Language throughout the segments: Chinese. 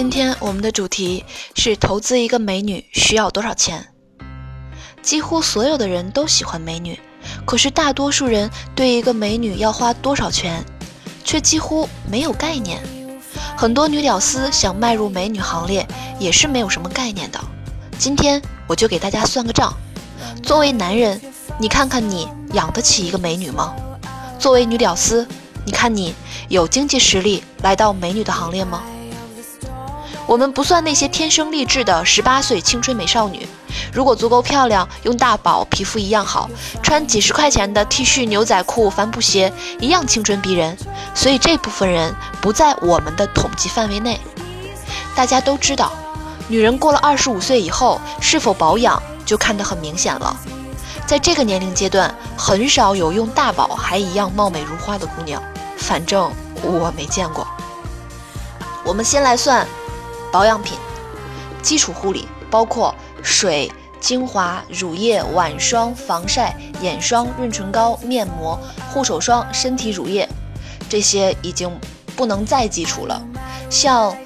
今天我们的主题是投资一个美女需要多少钱？几乎所有的人都喜欢美女，可是大多数人对一个美女要花多少钱，却几乎没有概念。很多女屌丝想迈入美女行列，也是没有什么概念的。今天我就给大家算个账。作为男人，你看看你养得起一个美女吗？作为女屌丝，你看你有经济实力来到美女的行列吗？我们不算那些天生丽质的十八岁青春美少女，如果足够漂亮，用大宝，皮肤一样好，穿几十块钱的 T 恤、牛仔裤、帆布鞋，一样青春逼人。所以这部分人不在我们的统计范围内。大家都知道，女人过了二十五岁以后，是否保养就看得很明显了。在这个年龄阶段，很少有用大宝还一样貌美如花的姑娘，反正我没见过。我们先来算保养品，基础护理包括水、精华、乳液、晚霜、防晒、眼霜、润唇膏、面膜、护手霜、身体乳液，这些已经不能再基础了。像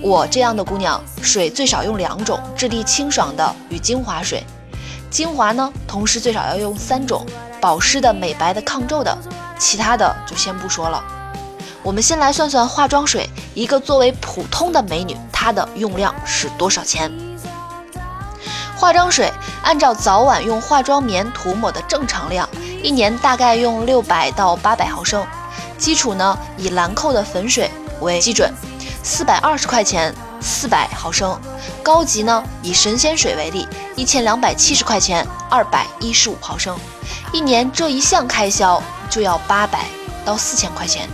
我这样的姑娘，水最少用两种，质地清爽的与精华水。精华呢，同时最少要用三种，保湿的、美白的、抗皱的，其他的就先不说了。我们先来算算化妆水，一个作为普通的美女，她的用量是多少钱？化妆水按照早晚用化妆棉涂抹的正常量，一年大概用六百到八百毫升。基础呢，以兰蔻的粉水为基准，四百二十块钱四百毫升。高级呢，以神仙水为例，一千两百七十块钱二百一十五毫升。一年这一项开销就要八百到四千块钱。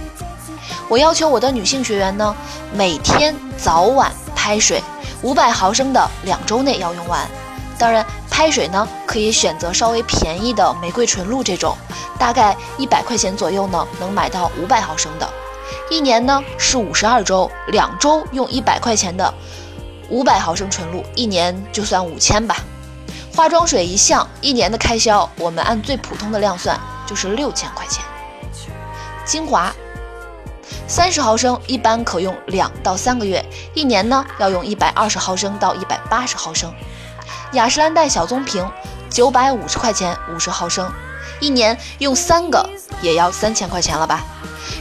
我要求我的女性学员呢，每天早晚拍水五百毫升的，两周内要用完。当然，拍水呢可以选择稍微便宜的玫瑰纯露这种，大概一百块钱左右呢，能买到五百毫升的。一年呢是五十二周，两周用一百块钱的五百毫升纯露，一年就算五千吧。化妆水一项，一年的开销我们按最普通的量算，就是六千块钱。精华三十毫升，一般可用两到三个月，一年呢要用一百二十毫升到一百八十毫升。雅诗兰黛小棕瓶九百五十块钱五十毫升，一年用三个也要三千块钱了吧？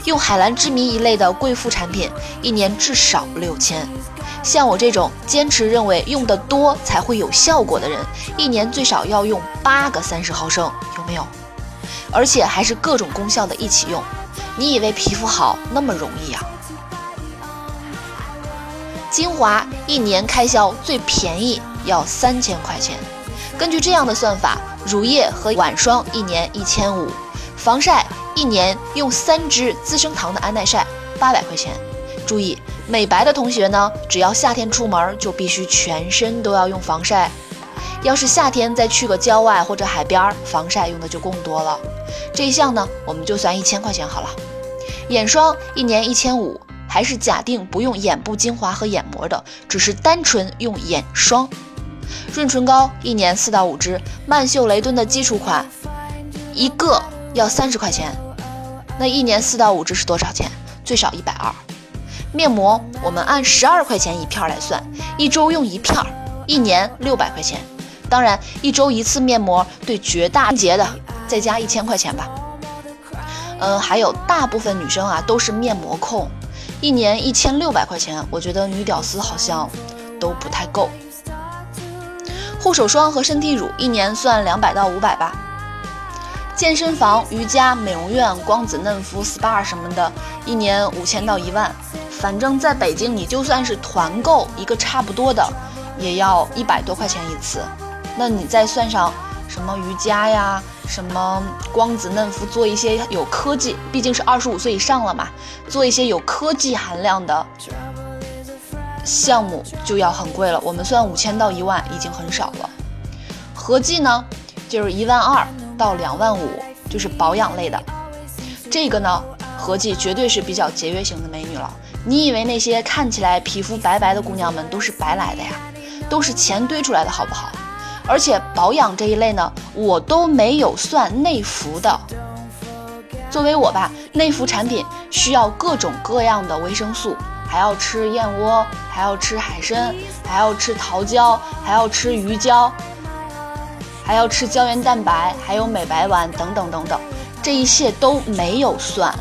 用海蓝之谜一类的贵妇产品，一年至少六千。像我这种坚持认为用的多才会有效果的人，一年最少要用八个三十毫升，有没有？而且还是各种功效的一起用。你以为皮肤好那么容易呀、精华一年开销最便宜要三千块钱，根据这样的算法，乳液和晚霜一年一千五，防晒一年用三支资生堂的安耐晒八百块钱。注意，美白的同学呢，只要夏天出门就必须全身都要用防晒。要是夏天再去个郊外或者海边，防晒用的就更多了。这一项呢，我们就算一千块钱好了。眼霜一年一千五，还是假定不用眼部精华和眼膜的，只是单纯用眼霜。润唇膏一年四到五支，曼秀雷敦的基础款一个要三十块钱，那一年四到五支是多少钱？最少一百二。面膜我们按十二块钱一片来算，一周用一片，一年六百块钱。当然，一周一次面膜对绝大节的再加一千块钱吧。嗯，还有大部分女生啊都是面膜控，一年一千六百块钱，我觉得女屌丝好像都不太够。护手霜和身体乳一年算两百到五百吧。健身房、瑜伽、美容院、光子嫩肤、SPA 什么的，一年五千到一万。反正在北京，你就算是团购一个差不多的，也要一百多块钱一次。那你再算上什么瑜伽呀，什么光子嫩肤，做一些有科技，毕竟是二十五岁以上了嘛，做一些有科技含量的项目就要很贵了。我们算五千到一万已经很少了，合计呢就是一万二到两万五，就是保养类的。这个呢，合计绝对是比较节约型的美女了。你以为那些看起来皮肤白白的姑娘们都是白来的呀？都是钱堆出来的，好不好？而且保养这一类呢，我都没有算内服的。作为我吧，内服产品需要各种各样的维生素，还要吃燕窝，还要吃海参，还要吃桃胶，还要吃鱼胶，还要吃胶原蛋白，还有美白丸等等等等，这一切都没有算。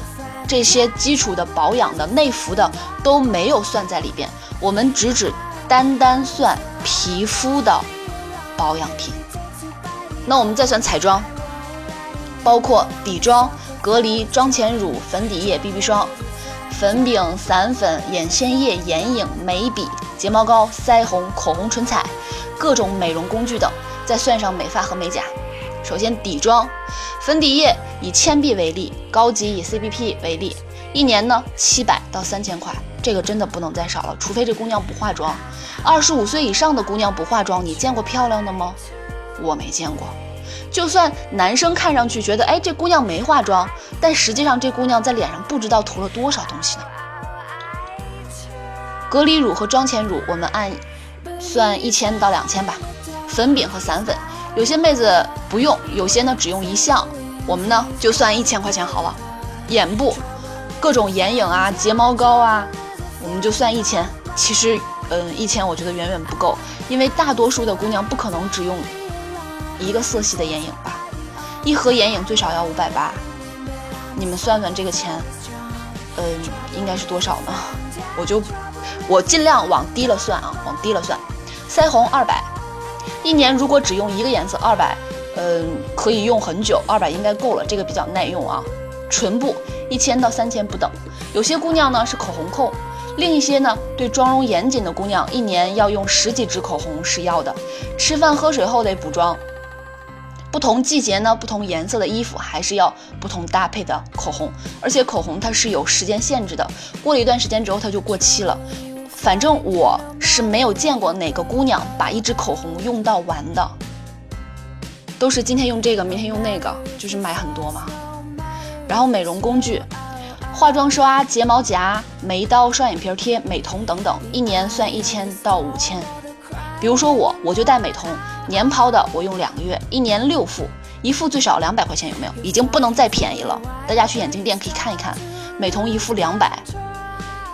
这些基础的保养的内服的都没有算在里边，我们只只单单算皮肤的保养品。那我们再算彩妆，包括底妆、隔离、妆前乳、粉底液、BB 霜、粉饼、散粉、眼线液、眼影、眉笔、睫毛膏、腮红、口红、唇彩，各种美容工具等，再算上美发和美甲。首先底妆，粉底液以铅笔为例，高级以 CBP 为例，一年呢七百到三千块，这个真的不能再少了，除非这姑娘不化妆。二十五岁以上的姑娘不化妆，你见过漂亮的吗？我没见过。就算男生看上去觉得，哎，这姑娘没化妆，但实际上这姑娘在脸上不知道涂了多少东西呢。隔离乳和妆前乳，我们按算一千到两千吧。粉饼和散粉。有些妹子不用，有些呢只用一项，我们呢就算一千块钱好了。眼部各种眼影啊、睫毛膏啊，我们就算一千。其实，嗯，一千我觉得远远不够，因为大多数的姑娘不可能只用一个色系的眼影吧。一盒眼影最少要五百八，你们算算这个钱，嗯，应该是多少呢？我就我尽量往低了算啊，往低了算。腮红二百。一年如果只用一个颜色，二百，嗯，可以用很久，二百应该够了，这个比较耐用啊。唇部一千到三千不等，有些姑娘呢是口红控，另一些呢对妆容严谨的姑娘，一年要用十几支口红是要的。吃饭喝水后得补妆，不同季节呢，不同颜色的衣服还是要不同搭配的口红，而且口红它是有时间限制的，过了一段时间之后它就过期了。反正我是没有见过哪个姑娘把一支口红用到完的，都是今天用这个，明天用那个，就是买很多嘛。然后美容工具，化妆刷、睫毛夹、眉刀、双眼皮贴、美瞳等等，一年算一千到五千。比如说我，我就戴美瞳，年抛的我用两个月，一年六副，一副最少两百块钱，有没有？已经不能再便宜了。大家去眼镜店可以看一看，美瞳一副两百。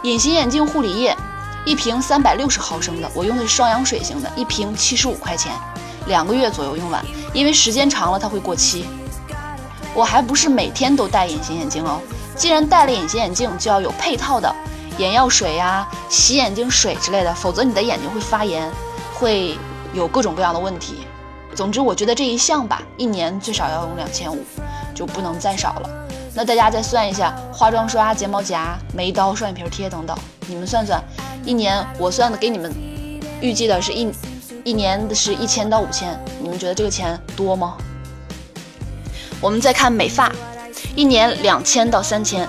隐形眼镜护理液。一瓶三百六十毫升的，我用的是双氧水型的，一瓶七十五块钱，两个月左右用完，因为时间长了它会过期。我还不是每天都戴隐形眼镜哦，既然戴了隐形眼镜，就要有配套的眼药水呀、洗眼睛水之类的，否则你的眼睛会发炎，会有各种各样的问题。总之，我觉得这一项吧，一年最少要用两千五，就不能再少了。那大家再算一下，化妆刷、睫毛夹、眉刀、双眼皮贴等等，你们算算。一年我算的给你们预计的是一一年的是一千到五千，你们觉得这个钱多吗？我们再看美发，一年两千到三千，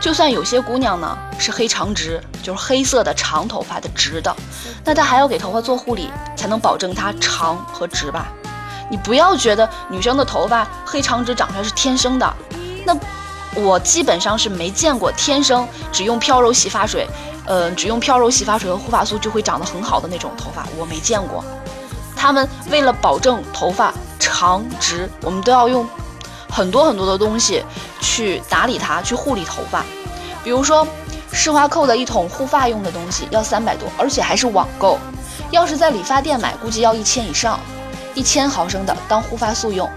就算有些姑娘呢是黑长直，就是黑色的长头发的直的，那她还要给头发做护理，才能保证它长和直吧？你不要觉得女生的头发黑长直长出来是天生的，那我基本上是没见过天生只用飘柔洗发水。呃，只用飘柔洗发水和护发素就会长得很好的那种头发，我没见过。他们为了保证头发长直，我们都要用很多很多的东西去打理它，去护理头发。比如说，施华蔻的一桶护发用的东西要三百多，而且还是网购。要是在理发店买，估计要一千以上。一千毫升的当护发素用，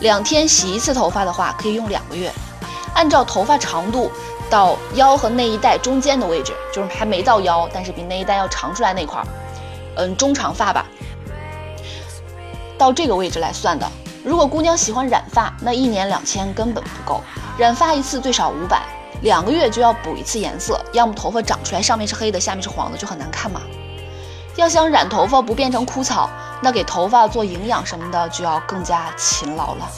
两天洗一次头发的话，可以用两个月。按照头发长度。到腰和内衣带中间的位置，就是还没到腰，但是比内衣带要长出来那块儿，嗯，中长发吧，到这个位置来算的。如果姑娘喜欢染发，那一年两千根本不够，染发一次最少五百，两个月就要补一次颜色，要么头发长出来上面是黑的，下面是黄的，就很难看嘛。要想染头发不变成枯草，那给头发做营养什么的就要更加勤劳了，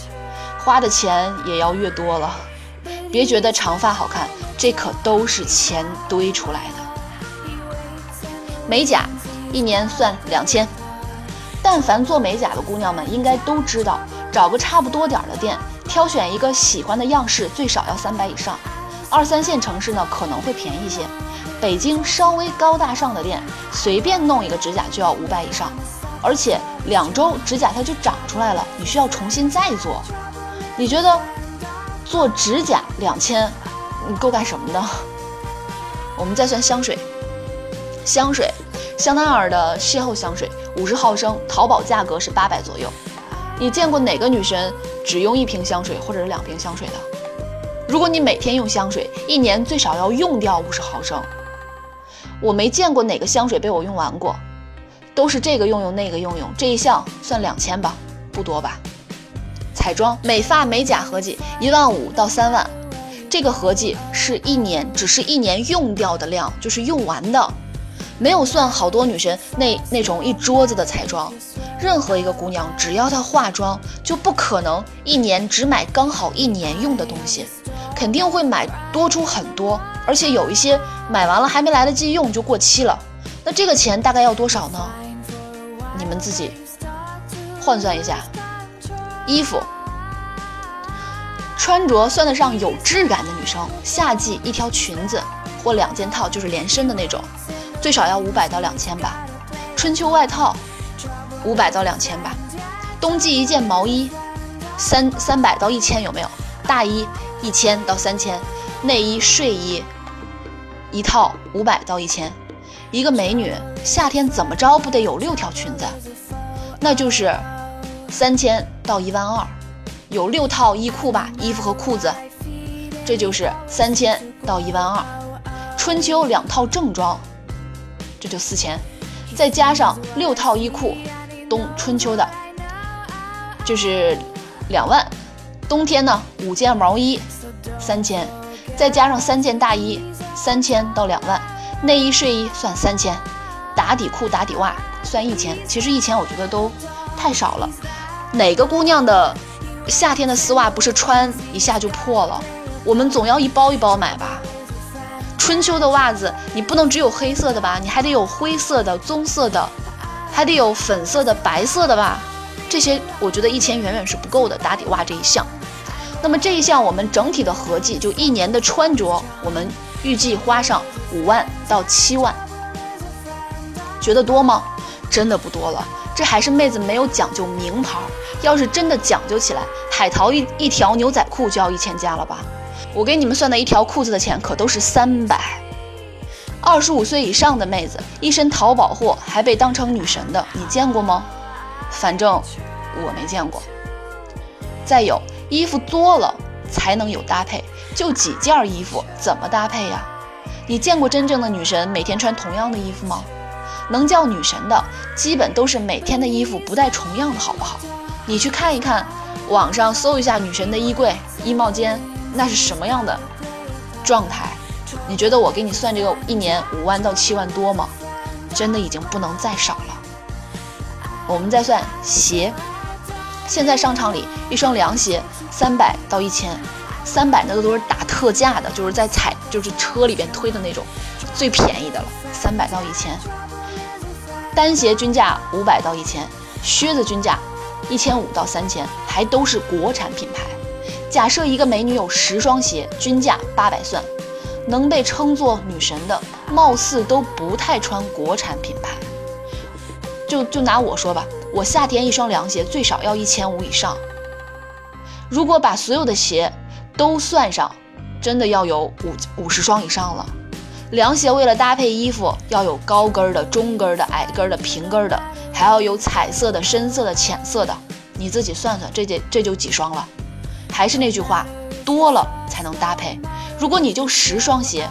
花的钱也要越多了。别觉得长发好看，这可都是钱堆出来的。美甲一年算两千，但凡做美甲的姑娘们应该都知道，找个差不多点儿的店，挑选一个喜欢的样式，最少要三百以上。二三线城市呢可能会便宜些，北京稍微高大上的店，随便弄一个指甲就要五百以上，而且两周指甲它就长出来了，你需要重新再做。你觉得做指甲两千，你够干什么的？我们再算香水，香水，香奈儿的邂逅香水，五十毫升，淘宝价格是八百左右。你见过哪个女生只用一瓶香水或者是两瓶香水的？如果你每天用香水，一年最少要用掉五十毫升。我没见过哪个香水被我用完过，都是这个用用那个用用，这一项算两千吧，不多吧？彩妆、美发、美甲合计一万五到三万，这个合计是一年，只是一年用掉的量，就是用完的，没有算好多女生那那种一桌子的彩妆。任何一个姑娘，只要她化妆，就不可能一年只买刚好一年用的东西，肯定会买多出很多，而且有一些买完了还没来得及用就过期了。那这个钱大概要多少呢？你们自己换算一下。衣服穿着算得上有质感的女生，夏季一条裙子或两件套，就是连身的那种，最少要五百到两千吧。春秋外套。五百到两千吧，冬季一件毛衣，三三百到一千有没有？大衣一千到三千，内衣睡衣一套五百到一千，一个美女夏天怎么着不得有六条裙子？那就是三千到一万二，有六套衣裤吧，衣服和裤子，这就是三千到一万二。春秋两套正装，这就四千，再加上六套衣裤。冬春秋的，就是两万。冬天呢，五件毛衣，三千，再加上三件大衣，三千到两万。内衣睡衣算三千，打底裤打底袜算一千。其实一千我觉得都太少了。哪个姑娘的夏天的丝袜不是穿一下就破了？我们总要一包一包买吧。春秋的袜子你不能只有黑色的吧？你还得有灰色的、棕色的。还得有粉色的、白色的吧，这些我觉得一千远远是不够的。打底袜这一项，那么这一项我们整体的合计，就一年的穿着，我们预计花上五万到七万，觉得多吗？真的不多了。这还是妹子没有讲究名牌，要是真的讲究起来，海淘一一条牛仔裤就要一千加了吧？我给你们算的一条裤子的钱可都是三百。二十五岁以上的妹子，一身淘宝货还被当成女神的，你见过吗？反正我没见过。再有，衣服多了才能有搭配，就几件衣服怎么搭配呀？你见过真正的女神每天穿同样的衣服吗？能叫女神的，基本都是每天的衣服不带重样的，好不好？你去看一看，网上搜一下女神的衣柜、衣帽间，那是什么样的状态？你觉得我给你算这个一年五万到七万多吗？真的已经不能再少了。我们再算鞋，现在商场里一双凉鞋三百到一千，三百那个都是打特价的，就是在踩就是车里边推的那种最便宜的了，三百到一千。单鞋均价五百到一千，靴子均价一千五到三千，还都是国产品牌。假设一个美女有十双鞋，均价八百算。能被称作女神的，貌似都不太穿国产品牌。就就拿我说吧，我夏天一双凉鞋最少要一千五以上。如果把所有的鞋都算上，真的要有五五十双以上了。凉鞋为了搭配衣服，要有高跟的、中跟的、矮跟的、平跟的，还要有彩色的、深色的、浅色的。你自己算算，这这这就几双了。还是那句话，多了才能搭配。如果你就十双鞋，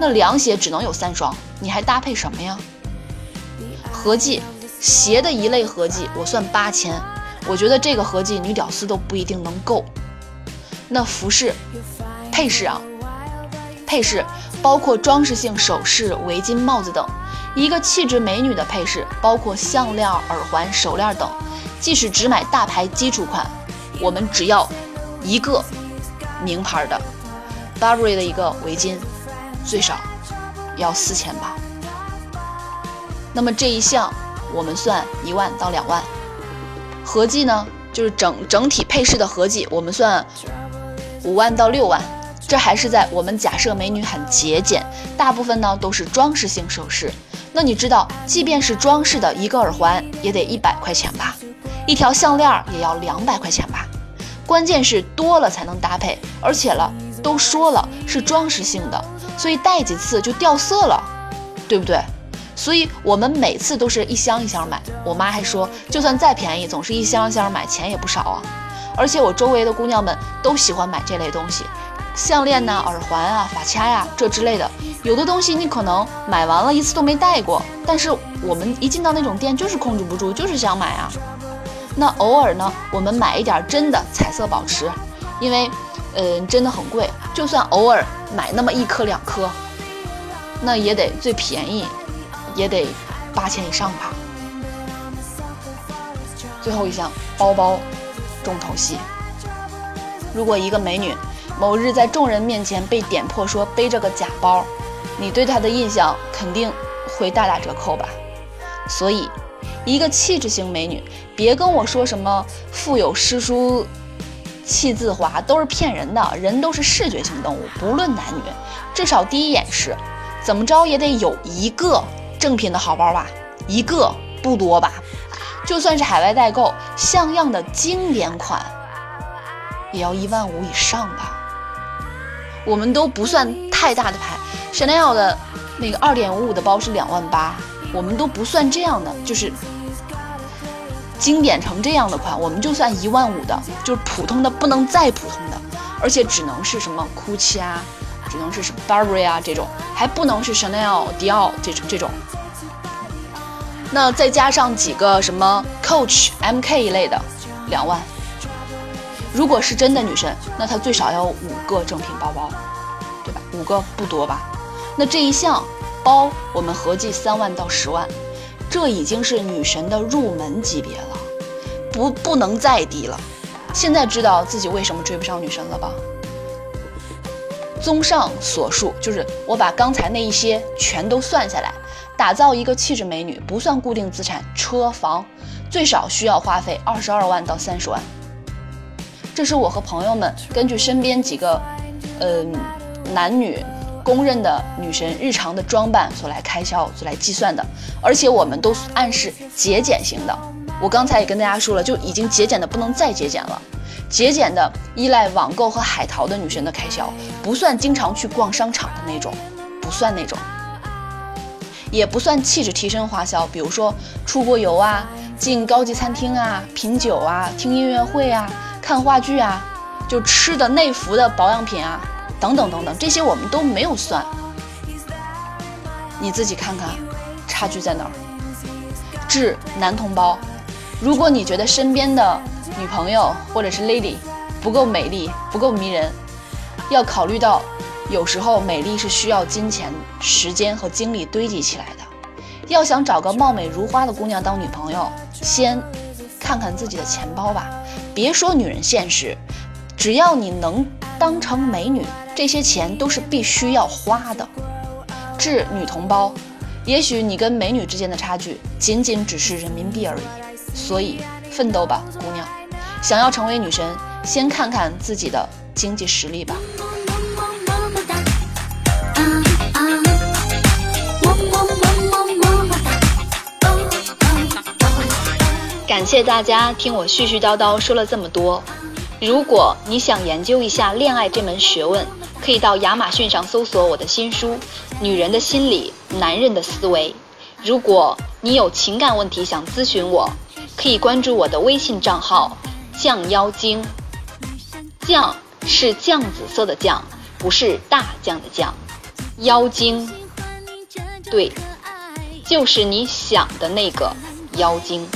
那凉鞋只能有三双，你还搭配什么呀？合计鞋的一类合计，我算八千，我觉得这个合计女屌丝都不一定能够。那服饰配饰啊，配饰包括装饰性首饰、围巾、帽子等。一个气质美女的配饰包括项链、耳环、手链等。即使只买大牌基础款，我们只要一个名牌的 Burberry 的一个围巾，最少要四千吧。那么这一项我们算一万到两万，合计呢就是整整体配饰的合计，我们算五万到六万。这还是在我们假设美女很节俭，大部分呢都是装饰性首饰。那你知道，即便是装饰的一个耳环也得一百块钱吧，一条项链也要两百块钱吧。关键是多了才能搭配，而且了都说了是装饰性的，所以戴几次就掉色了，对不对？所以我们每次都是一箱一箱买。我妈还说，就算再便宜，总是一箱一箱买，钱也不少啊。而且我周围的姑娘们都喜欢买这类东西。项链呐、耳环啊、发卡呀，这之类的，有的东西你可能买完了一次都没戴过，但是我们一进到那种店就是控制不住，就是想买啊。那偶尔呢，我们买一点真的彩色宝石，因为，嗯，真的很贵，就算偶尔买那么一颗两颗，那也得最便宜，也得八千以上吧。最后一项，包包，重头戏。如果一个美女，某日在众人面前被点破说背着个假包，你对她的印象肯定会大打折扣吧？所以，一个气质型美女，别跟我说什么腹有诗书气自华，都是骗人的。人都是视觉性动物，不论男女，至少第一眼是，怎么着也得有一个正品的好包吧？一个不多吧？就算是海外代购，像样的经典款，也要一万五以上吧？我们都不算太大的牌，Chanel 的那个二点五五的包是两万八，我们都不算这样的，就是经典成这样的款，我们就算一万五的，就是普通的不能再普通的，而且只能是什么 GUCCI 啊，只能是什么 Burberry 啊这种，还不能是 Chanel、迪奥这种这种。那再加上几个什么 Coach、MK 一类的，两万。如果是真的女神，那她最少要五个正品包包，对吧？五个不多吧？那这一项包我们合计三万到十万，这已经是女神的入门级别了，不不能再低了。现在知道自己为什么追不上女神了吧？综上所述，就是我把刚才那一些全都算下来，打造一个气质美女，不算固定资产，车房，最少需要花费二十二万到三十万。这是我和朋友们根据身边几个，嗯，男女公认的女神日常的装扮所来开销所来计算的，而且我们都暗示节俭型的。我刚才也跟大家说了，就已经节俭的不能再节俭了，节俭的依赖网购和海淘的女神的开销，不算经常去逛商场的那种，不算那种，也不算气质提升花销，比如说出国游啊，进高级餐厅啊，品酒啊，听音乐会啊。看话剧啊，就吃的内服的保养品啊，等等等等，这些我们都没有算。你自己看看，差距在哪儿？致男同胞，如果你觉得身边的女朋友或者是 lady 不够美丽、不够迷人，要考虑到，有时候美丽是需要金钱、时间和精力堆积起来的。要想找个貌美如花的姑娘当女朋友，先看看自己的钱包吧。别说女人现实，只要你能当成美女，这些钱都是必须要花的。致女同胞，也许你跟美女之间的差距仅仅只是人民币而已，所以奋斗吧，姑娘！想要成为女神，先看看自己的经济实力吧。啊啊，么么么么么么哒，感谢大家听我絮絮叨叨说了这么多。如果你想研究一下恋爱这门学问，可以到亚马逊上搜索我的新书《女人的心理，男人的思维》。如果你有情感问题想咨询我，可以关注我的微信账号“酱妖精”。酱是酱紫色的酱，不是大酱的酱。妖精，对，就是你想的那个妖精。